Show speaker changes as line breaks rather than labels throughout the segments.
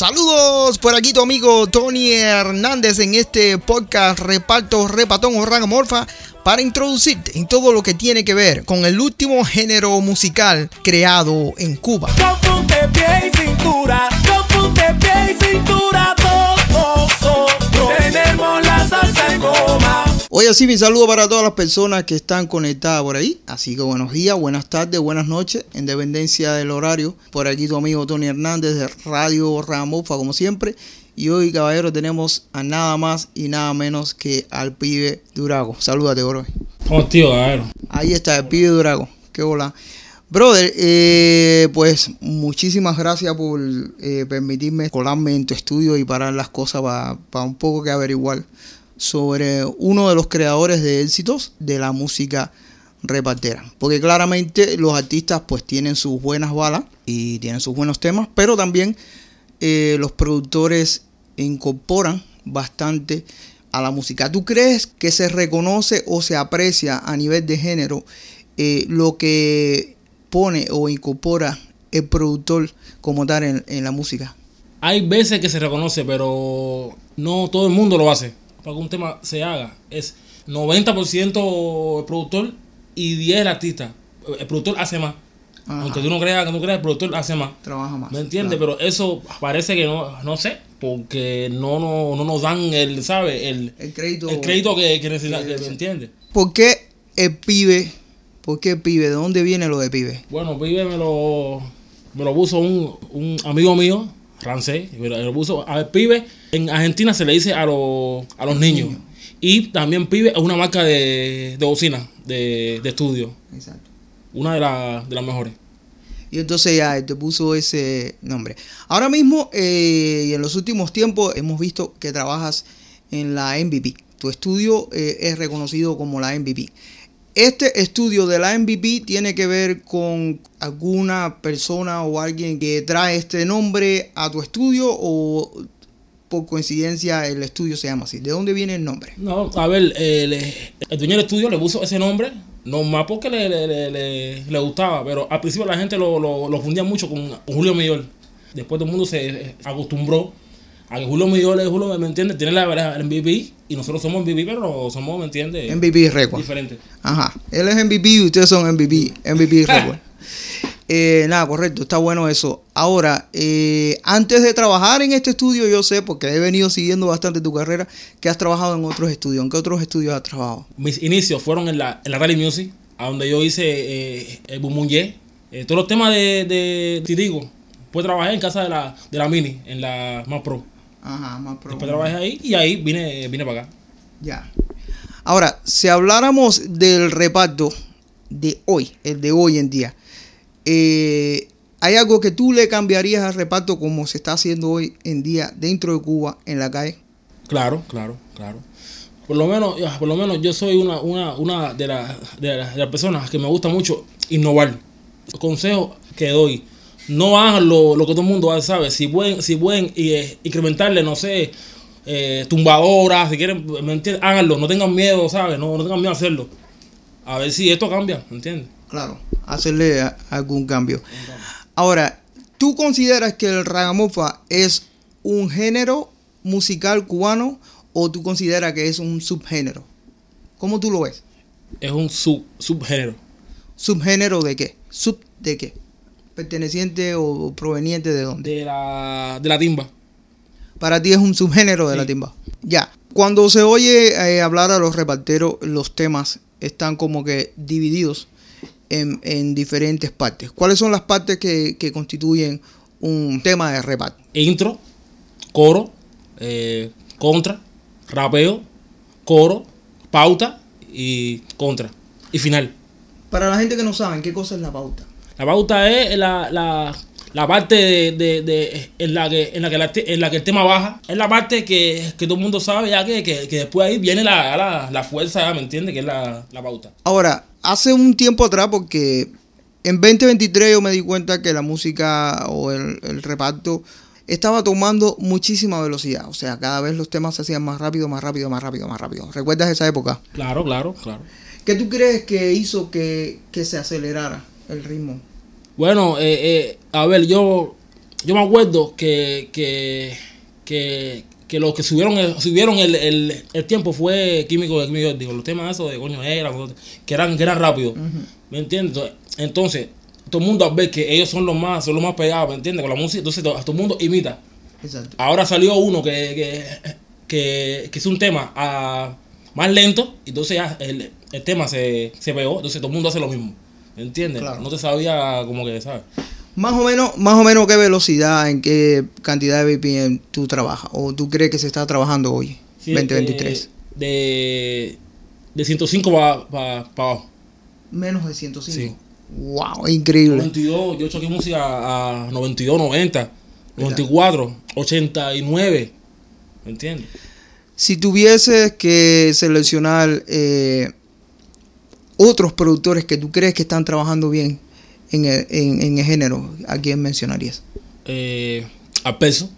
Saludos por aquí tu amigo Tony Hernández en este podcast Reparto Repatón o Ragamorfa para introducirte en todo lo que tiene que ver con el último género musical creado en Cuba. pie y cintura, pie y cintura, Hoy así mi saludo para todas las personas que están conectadas por ahí. Así que buenos días, buenas tardes, buenas noches, en dependencia del horario. Por aquí tu amigo Tony Hernández de Radio Ramofa, como siempre. Y hoy, caballero, tenemos a nada más y nada menos que al pibe Durago. Salúdate, bro.
¿Cómo tío, caballero?
Ahí está, el pibe Durago. Qué hola. Brother, eh, pues muchísimas gracias por eh, permitirme colarme en tu estudio y parar las cosas para un poco que averiguar sobre uno de los creadores de éxitos de la música repartera. Porque claramente los artistas pues tienen sus buenas balas y tienen sus buenos temas, pero también eh, los productores incorporan bastante a la música. ¿Tú crees que se reconoce o se aprecia a nivel de género eh, lo que pone o incorpora el productor como tal en, en la música?
Hay veces que se reconoce, pero no todo el mundo lo hace para que un tema se haga es 90% el productor y 10 el artista. El productor hace más. Aunque tú no creas que no creas, el productor hace más.
Trabaja más.
¿Me entiendes? Pero eso parece que no, no sé, porque no, no, no nos dan el, ¿sabes? El,
el crédito,
el crédito que, que necesita, ¿me entiendes?
¿Por qué el pibe? ¿Por qué pibe? ¿De dónde viene lo de pibe?
Bueno, pibe me lo, me lo puso un, un amigo mío francés, pero puso a pibe. En Argentina se le dice a, los, a los niños. Y también pibe es una marca de, de bocina, de, de estudio. Exacto. Una de, de las mejores.
Y entonces ya te puso ese nombre. Ahora mismo eh, y en los últimos tiempos hemos visto que trabajas en la MVP. Tu estudio eh, es reconocido como la MVP. Este estudio de la MVP tiene que ver con alguna persona o alguien que trae este nombre a tu estudio o por coincidencia el estudio se llama así. ¿De dónde viene el nombre?
No, a ver, el, dueño del estudio le puso ese nombre, no más porque le, gustaba, pero al principio la gente lo, lo, fundía mucho con, Julio Millor. Después todo el mundo se acostumbró a que Julio Millor, Julio, ¿me entiendes? Tiene la, el MVP y nosotros somos MVP, pero somos, ¿me entiendes?
MVP Record.
Diferente.
Ajá. Él es MVP y ustedes son MVP. MVP Record. Eh, nada, correcto, está bueno eso. Ahora, eh, antes de trabajar en este estudio, yo sé, porque he venido siguiendo bastante tu carrera, que has trabajado en otros estudios. ¿En qué otros estudios has trabajado?
Mis inicios fueron en la, en la Rally Music, a donde yo hice eh, el Bumunye. Eh, todos los temas de, de Tirigo. Pues trabajé en casa de la, de la Mini, en la Más Pro.
Ajá, más
Después trabajé ahí y ahí vine, vine para acá.
Ya. Ahora, si habláramos del reparto de hoy, el de hoy en día, eh, ¿hay algo que tú le cambiarías al reparto como se está haciendo hoy en día dentro de Cuba, en la calle?
Claro, claro, claro. Por lo menos, por lo menos yo soy una, una, una de, de, las personas que me gusta mucho innovar. Consejo que doy no hagan lo, que todo el mundo sabe. Si pueden, si pueden eh, incrementarle, no sé, eh, tumbadoras, si quieren, ¿me entiendes? Háganlo, no tengan miedo, ¿sabes? No, no tengan miedo a hacerlo. A ver si esto cambia, ¿me entiendes?
Claro, hacerle algún cambio. Ahora, ¿tú consideras que el ragamufa es un género musical cubano o tú consideras que es un subgénero? ¿Cómo tú lo ves?
Es un sub, subgénero.
¿Subgénero de qué? ¿Sub de qué? Perteneciente o proveniente de dónde?
De la, de la timba.
Para ti es un subgénero de la timba. Ya. Cuando se oye eh, hablar a los reparteros, los temas están como que divididos en, diferentes partes. ¿Cuáles son las partes que, constituyen un tema de reparto?
Intro, coro, eh, contra, rapeo, coro, pauta y contra. Y final.
Para la gente que no sabe, ¿qué cosa es la pauta?
La pauta es la, la, la parte de, de, en, la que, en, la que en la que el tema baja. Es la parte que, todo el mundo sabe ya que, que, después ahí viene la, la, fuerza, ¿me entiendes? Que es la, pauta.
Ahora, hace un tiempo atrás, porque en 2023 yo me di cuenta que la música o el, el reparto estaba tomando muchísima velocidad. O sea, cada vez los temas se hacían más rápido, más rápido, más rápido, más rápido. ¿Recuerdas esa época?
Claro, claro, claro.
¿Qué tú crees que hizo que, que se acelerara el ritmo?
Bueno, eh, eh, a ver, yo yo me acuerdo que, que, que, que los que subieron el, subieron el, el, el tiempo fue químico, químico digo, los temas esos de coño era, que eran, que eran rápidos. ¿Me entiendes? Entonces, todo el mundo al ver que ellos son los más, son los más pegados, ¿me entiendes? Con la música, entonces todo, todo el mundo imita.
Exacto.
Ahora salió uno que, que, que, que es un tema ah, más lento, y entonces ya el, el tema se, se pegó, entonces todo el mundo hace lo mismo. ¿Me entiendes?
Claro.
No te sabía como que, ¿sabes?
Más o menos, más o menos qué velocidad, en qué cantidad de BPM tú trabajas o tú crees que se está trabajando hoy,
Sí,
2023.
De, de, de 105 para pa, pa abajo.
Menos de 105.
Sí.
Wow, increíble.
92, yo choqué música a 92, 90, 94, 89. ¿Me entiendes?
Si tuvieses que seleccionar eh, otros productores que tú crees que están trabajando bien en el, en, en el género, ¿a quién mencionarías?
Eh, a peso.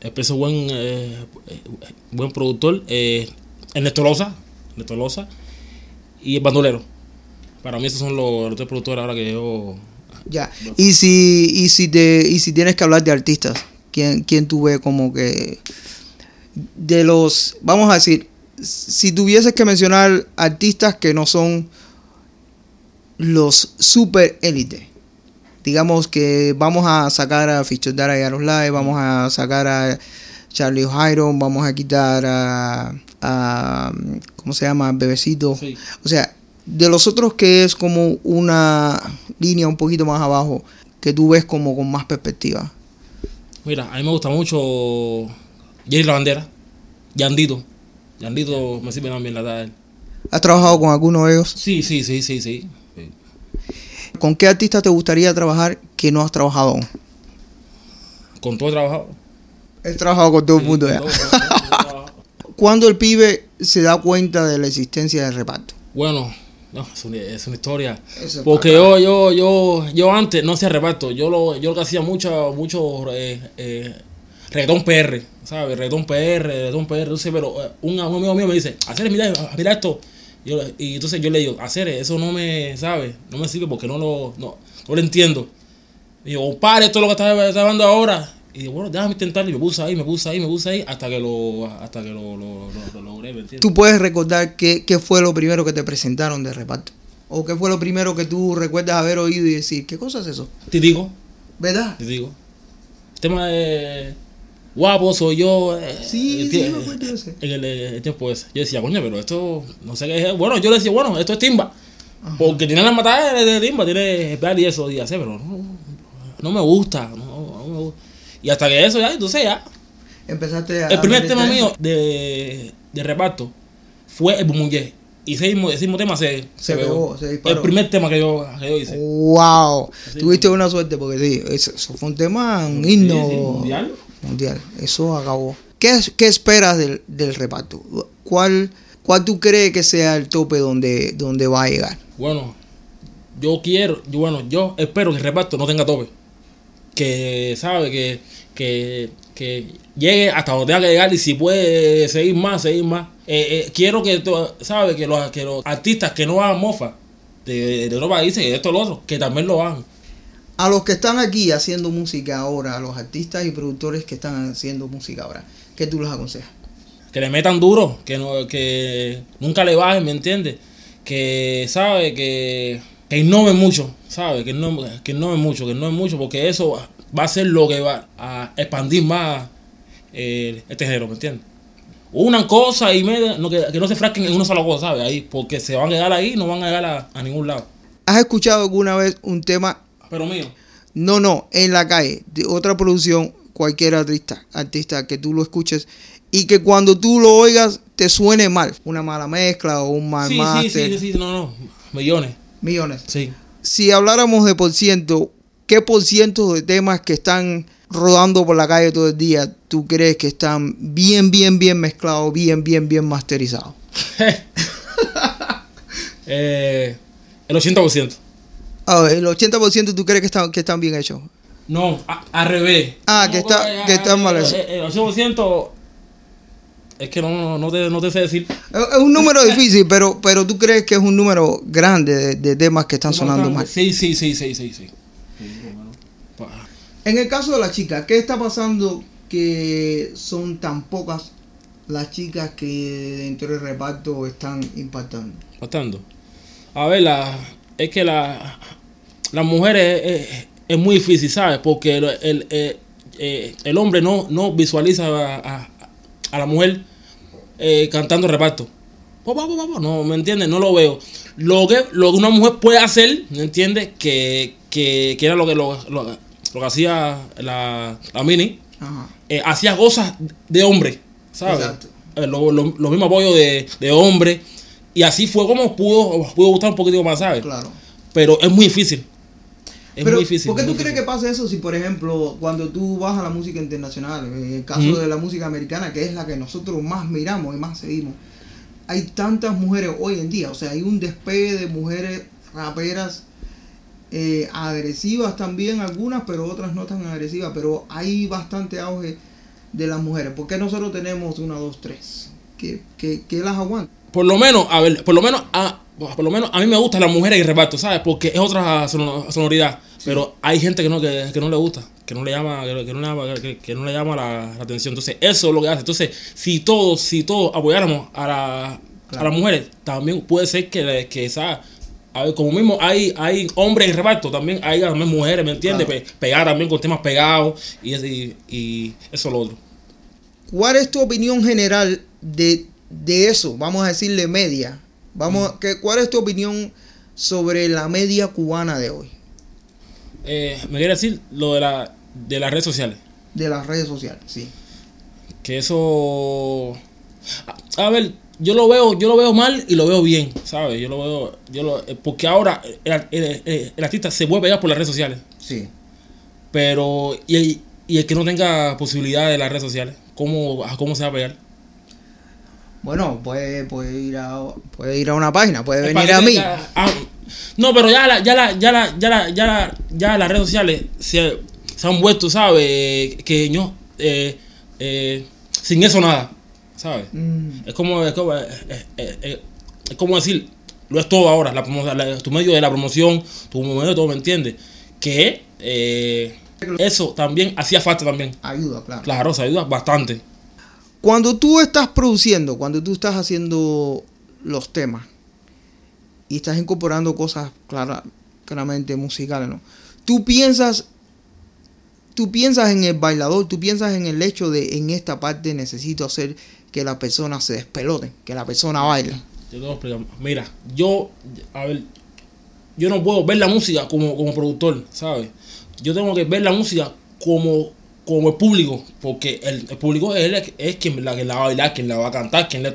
El peso buen, eh, eh, buen productor. Eh, Ernesto Loza. Ernesto Loza. Y el bandolero. Para mí esos son los, los tres productores ahora que yo...
Ya. Y si, y si te, y si tienes que hablar de artistas, ¿quién, quién tú ves como que de los, vamos a decir, si tuvieses que mencionar artistas que no son los super élite, digamos que vamos a sacar a Fichodara y Aroslai, vamos a sacar a Charlie Jairo, vamos a quitar a, a ¿cómo se llama? Bebecito.
Sí.
O sea, de los otros que es como una línea un poquito más abajo, que tú ves como con más perspectiva.
Mira, a mí me gusta mucho Jerry La Bandera. Yandito. Yandito me sirve también la tarde.
¿Has trabajado con alguno de ellos?
Sí, sí, sí, sí, sí. sí.
¿Con qué artista te gustaría trabajar que no has trabajado aún?
Con todo he trabajado.
He trabajado con todo el mundo ya.
todo, todo.
¿Cuándo el pibe se da cuenta de la existencia del reparto?
Bueno, no, es una, es una historia.
Eso
Porque yo, yo, yo, yo antes no hacía reparto. Yo lo, yo lo que hacía mucho, mucho eh, eh, reggaetón PR, ¿sabes? Reggaetón PR, reggaetón PR. Entonces, pero eh, un, amigo mío me dice, hacer, mira, mira esto. Y yo- y entonces yo le digo, hacer, eso no me, ¿sabes? No me sirve porque no lo, no, no lo entiendo. Y yo, compadre, esto es lo que está, hablando ahora. Y digo, bueno, déjame intentarlo. Y me puse ahí, me puse ahí, me puse ahí, hasta que lo, hasta que lo, lo, lo- lo logré, ¿me entiendes?
¿Tú puedes recordar qué, qué fue lo primero que te presentaron de reparto? ¿O qué fue lo primero que tú recuerdas haber oído y decir, ¿qué cosa es eso?
Te digo,
¿Verdad?
te digo. El tema de guapo soy yo. eh,
Sí, sí, me acuerdo ese.
En el, eh, el tiempo ese. Yo decía, coño, pero esto no sé qué es. Bueno, yo le decía, bueno, esto es timba. Porque tiene las matadas de timba, tiene especial y eso. Y así, pero no, no me gusta. No, no me gusta. Y hasta que eso ya, entonces ya.
Empezaste a...
El primer tema mío de, de reparto fue el Bumuñé. Y ese mismo, ese mismo tema se,
Se pegó, se disparó.
El primer tema que yo, que yo hice.
Wow,
Sí,
tuviste una suerte porque sí, eso, fue un tema, un
Sí,
himno
sí, mundial.
Mundial. Eso acabó. ¿Qué, es- esperas del, del reparto? ¿Cuál, ¿Cuál tú crees que sea el tope donde, donde va a llegar?
Bueno, yo quiero, bueno, yo espero que el reparto no tenga tope. Que, ¿sabe? Que, que, que llegue hasta donde tenga que llegar y si puede seguir más, seguir más. Eh, eh, quiero que, ¿sabe? Que los, que los artistas que no hagan mofa de, de países, de esto y lo otro, que también lo hagan.
A los que están aquí haciendo música ahora, a los artistas y productores que están haciendo música ahora, ¿qué tú les aconsejas?
que le metan duro, que no, que nunca le bajen, ¿me entiendes? Que sabe que, que innoven mucho, ¿sabe? Que no que innoven mucho, que innoven mucho, porque eso va a ser lo que va a expandir más eh, este género, ¿me entiendes? Unan cosas y me- no, que, que no se frasquen en una sola cosa, ¿sabes? Ahí, porque se van a quedar ahí, no van a llegar a, a ningún lado.
¿Has escuchado alguna vez un tema?
Pero mío,
No, no, en la calle, de otra producción, cualquier artista, artista que tú lo escuches y que cuando tú lo oigas te suene mal, una mala mezcla o un mal
sí, sí,
máster,
sí, sí, sí, no, no, millones,
millones.
sí.
Si habláramos de por ciento, ¿qué por ciento de temas que están rodando por la calle todo el día tú crees que están bien, bien, bien mezclados, bien, bien, bien masterizados?
Eh, el 80%.
A ver, el 80% tú crees que están, que están bien hechos.
No, a- al revés.
Ah, que está-
eh,
que está
eh,
mal eso.
El 8% es que no, no, te, no te sé decir.
Es un número difícil, pero, pero tú crees que es un número grande de, de temas que están sonando mal.
Sí, sí, sí, sí, sí, sí.
En el caso de las chicas, ¿qué está pasando que son tan pocas las chicas que dentro del reparto están impactando?
Impactando. A ver, la, es que la, las mujeres es, es, muy difícil, ¿sabes? Porque el, el, eh, eh, el hombre no, no visualiza a, a, a la mujer eh, cantando reparto. No, ¿me entiendes? No lo veo. Lo que, lo que una mujer puede hacer, ¿me entiendes? Que, que, que, era lo que, lo, lo, lo que hacía la, la Mini. Eh, hacía cosas de hombre, ¿sabes? Eh, lo, lo, lo, mismo apoyo de, de, hombre. Y así fue como pudo, pudo gustar un poquito más, ¿sabes?
Claro.
Pero es muy difícil.
Es Pero, muy difícil. ¿Por qué tú crees que pasa eso si, por ejemplo, cuando tú vas a la música internacional, en el caso mm. de la música americana, que es la que nosotros más miramos y más seguimos, hay tantas mujeres hoy en día? O sea, hay un despegue de mujeres raperas eh, agresivas también, algunas, pero otras no tan agresivas, pero hay bastante auge de las mujeres. ¿Por qué nosotros tenemos una, dos, tres? ¿Qué, qué, qué las aguanta?
Por lo menos, a ver, por lo menos a, por lo menos a mí me gustan las mujeres y reparto, ¿sabes? Porque es otra sonoridad. Pero hay gente que no, que, que, no le gusta, que no le llama, que, que no, le llama, que, no le llama la, la, atención. Entonces, eso es lo que hace. Entonces, si todos, si todos apoyáramos a, la, claro. a las mujeres, también puede ser que, que esa a ver, como mismo hay, hay hombres en reparto, también hay también mujeres, ¿me entiendes? Claro. Pe pegar también con temas pegados y, y, y eso es lo otro.
¿Cuál es tu opinión general de, de eso? Vamos a decirle media. Vamos, mm. que, ¿Cuál es tu opinión sobre la media cubana de hoy?
Eh, me quiere decir lo de, la, de las redes sociales.
De las redes sociales, sí.
Que eso... A, a ver, yo lo veo, yo lo veo mal y lo veo bien, ¿sabes? Yo lo veo, yo lo, eh, porque ahora el, el, el, el artista se vuelve ya por las redes sociales.
Sí.
Pero, y el, y el que no tenga posibilidad de las redes sociales, ¿cómo, cómo se va a pegar?
Bueno, puede, puede ir a puede ir a una página, puede venir a mí.
Ah, no, pero ya la, ya la, ya la, ya la, ya la, ya las redes sociales se, se han vuelto, ¿sabes? Que no, eh, eh, sin eso nada. ¿sabes? Mm. Es como, es como, es, es, es como decir, lo es todo ahora, la, la, tu medio de la promoción, tu medio de todo, ¿me entiendes? Que eh, eso también hacía falta también.
Ayuda, claro.
Claro, se ayuda bastante.
Cuando tú estás produciendo, cuando tú estás haciendo los temas y estás incorporando cosas clara, claramente musicales, ¿no? Tú piensas tú piensas en el bailador, tú piensas en el hecho de en esta parte necesito hacer que la persona se despelote, que la persona baile.
Yo te voy a explicar. Mira, yo, a ver, yo no puedo ver la música como, como productor, ¿sabes? Yo tengo que ver la música como, como el público, porque el, el público es, el, es quien la, la va a bailar, quien la va a cantar, quien le.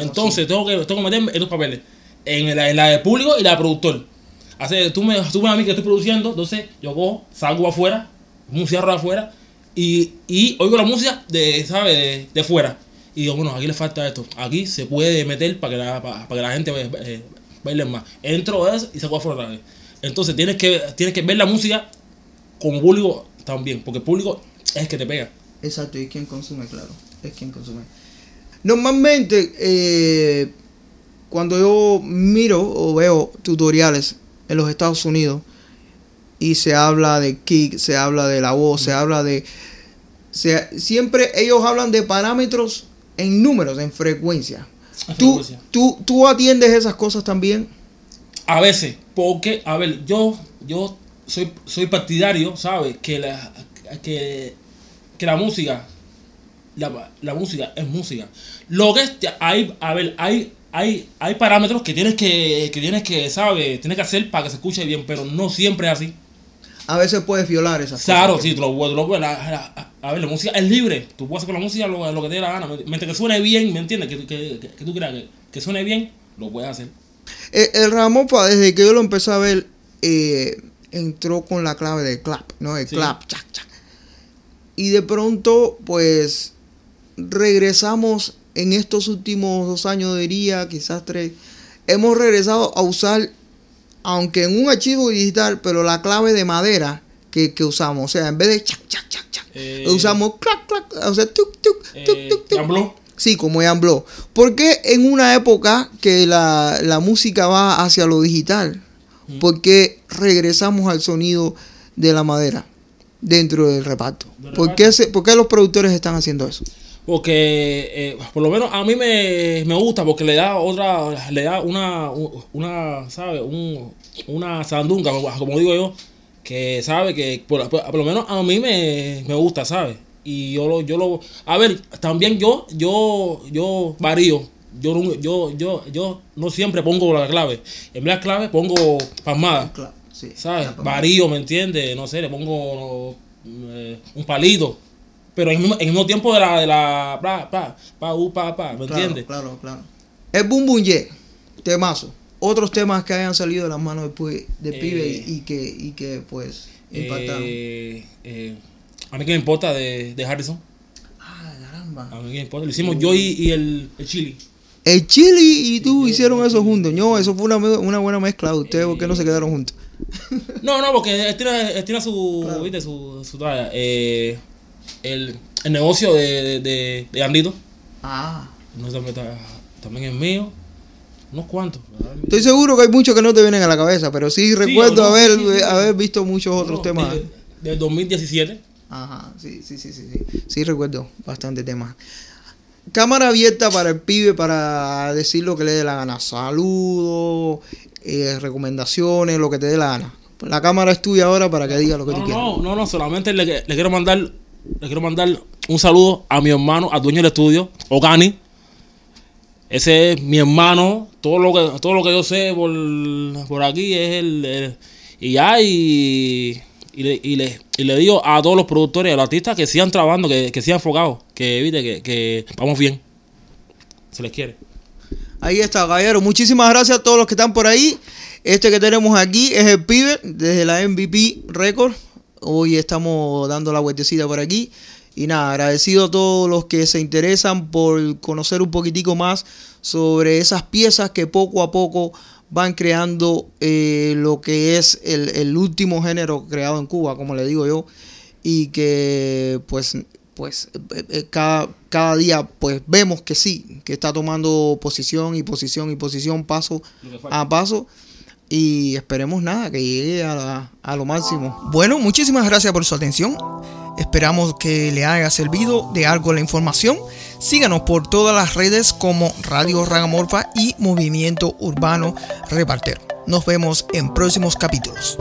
Entonces tengo que, tengo que meterme en papeles, en la, en la de público y la de productor. Así, tú me, tú a mí que estoy produciendo, entonces yo cojo, salgo afuera, de afuera, y, y oigo la música de, ¿sabes? De, de fuera y digo, bueno, aquí le falta esto. Aquí se puede meter para que la, para, para que la gente eh, baile más. Entro eso y saco afuera otra vez. Entonces tienes que, tienes que ver la música como público también, porque el público es el que te pega.
Exacto, y quien consume, claro. Es quien consume. Normalmente, eh, cuando yo miro o veo tutoriales en los Estados Unidos y se habla de kick, se habla de la voz, mm. se habla de... Se, siempre ellos hablan de parámetros en números, en frecuencia. ¿Tú. ¿Tú, ¿Tú atiendes esas cosas también?
A veces, porque, a ver, yo, yo soy, soy partidario, ¿sabes? Que la, que, que la música, la, la, música es música. Lo que es, hay, a ver, hay, hay, hay parámetros que tienes que, que tienes que, ¿sabes? Tienes que hacer para que se escuche bien, pero no siempre es así.
A veces puedes violar esas
claro,
cosas.
Claro, sí, tú lo, lo, la, la, a ver, la música es libre. Tú puedes hacer con la música lo, lo que te dé la gana. Mientras que suene bien, ¿me entiendes? Que, que, que, que tú creas que, que, suene bien, lo puedes hacer.
El, el Ramopa, desde que yo lo empecé a ver, eh, entró con la clave de clap, ¿no? El sí. clap, chac, chac. Y de pronto, pues, regresamos en estos últimos dos años, diría, quizás tres. Hemos regresado a usar, aunque en un archivo digital, pero la clave de madera que, que usamos. O sea, en vez de chac, chac, chac, chac, eh, usamos clac, clac, o sea, tuk, tuk,
eh, tuk, tuk, tuk.
Sí, como Jambló. Porque en una época que la, la música va hacia lo digital, mm. porque regresamos al sonido de la madera. dentro del reparto. ¿Por qué, se- por qué los productores están haciendo eso?
Porque eh, por lo menos a mí me, me gusta porque le da otra, le da una, una ¿sabes? Un, una sandunga, como, digo yo, que sabe que por, lo menos a mí me, me gusta, ¿sabes? Y yo lo, yo lo, a ver, también yo, yo, yo varío. Yo, yo, yo, yo no siempre pongo la clave. En vez de la clave pongo palmada.
Sí.
¿Sabes? Varío, ¿me entiendes? No sé, le pongo eh, un palito. Pero en el mismo, tiempo de la, de la, pa, pa, pa, u, pa, pa, ¿me
Claro,
entiendes?
Claro, claro. El Boom Boom Yeah, temazo. Otros temas que hayan salido de las manos de
Eh,
pibe y, y que, y que pues impactaron.
Eh, eh, a mí que me importa de, de Harrison.
ah, caramba.
A mí que me importa. Lo hicimos yo y, y el, el Chili.
El Chili y tú hicieron eso juntos. No, eso fue una, una buena mezcla. ¿Ustedes por qué no se quedaron juntos?
No, no, porque él tiene, él tiene su, ¿viste? su, su talla. Eh, el, el negocio de, de, de, de Andito.
Ah.
No también, está- también es mío. Unos cuantos. ¿verdad?
Estoy seguro que hay muchos que no te vienen a la cabeza, pero sí recuerdo
no,
haber,
sí, sí, sí.
haber visto muchos otros
No,
temas.
de- Del 2017.
Ajá, sí, sí, sí, sí, sí. Sí recuerdo bastante temas. Cámara abierta para el pibe para decir lo que le dé la gana. Saludos, eh, recomendaciones, lo que te dé la gana. La cámara es tuya ahora para que diga lo que tú
No,
quieras.
no, no, no, solamente le, le quiero mandar le quiero mandar un saludo a mi hermano, al dueño del estudio, Ogani. Ese es mi hermano, todo lo que todo lo que yo sé por, por aquí es el, y ya y, y, le, y, le, y le digo a todos los productores, a los artistas que sigan trabajando, que, que sigan enfocados, que evite que, que vamos bien. Se les quiere.
Ahí está, caballero. Muchísimas gracias a todos los que están por ahí. Este que tenemos aquí es el pibe desde la MVP Record. Hoy estamos dando la vueltecita por aquí. Y nada, agradecido a todos los que se interesan por conocer un poquitico más sobre esas piezas que poco a poco van creando eh, lo que es el, el último género creado en Cuba, como le digo yo. Y que pues pues eh, eh, cada, cada día pues vemos que sí, que está tomando posición y posición y posición paso a paso y esperemos nada, que llegue a, lo máximo. Bueno, muchísimas gracias por su atención. Esperamos que le haya servido de algo la información. Síganos por todas las redes como Radio Ragamorfa y Movimiento Urbano Repartero. Nos vemos en próximos capítulos.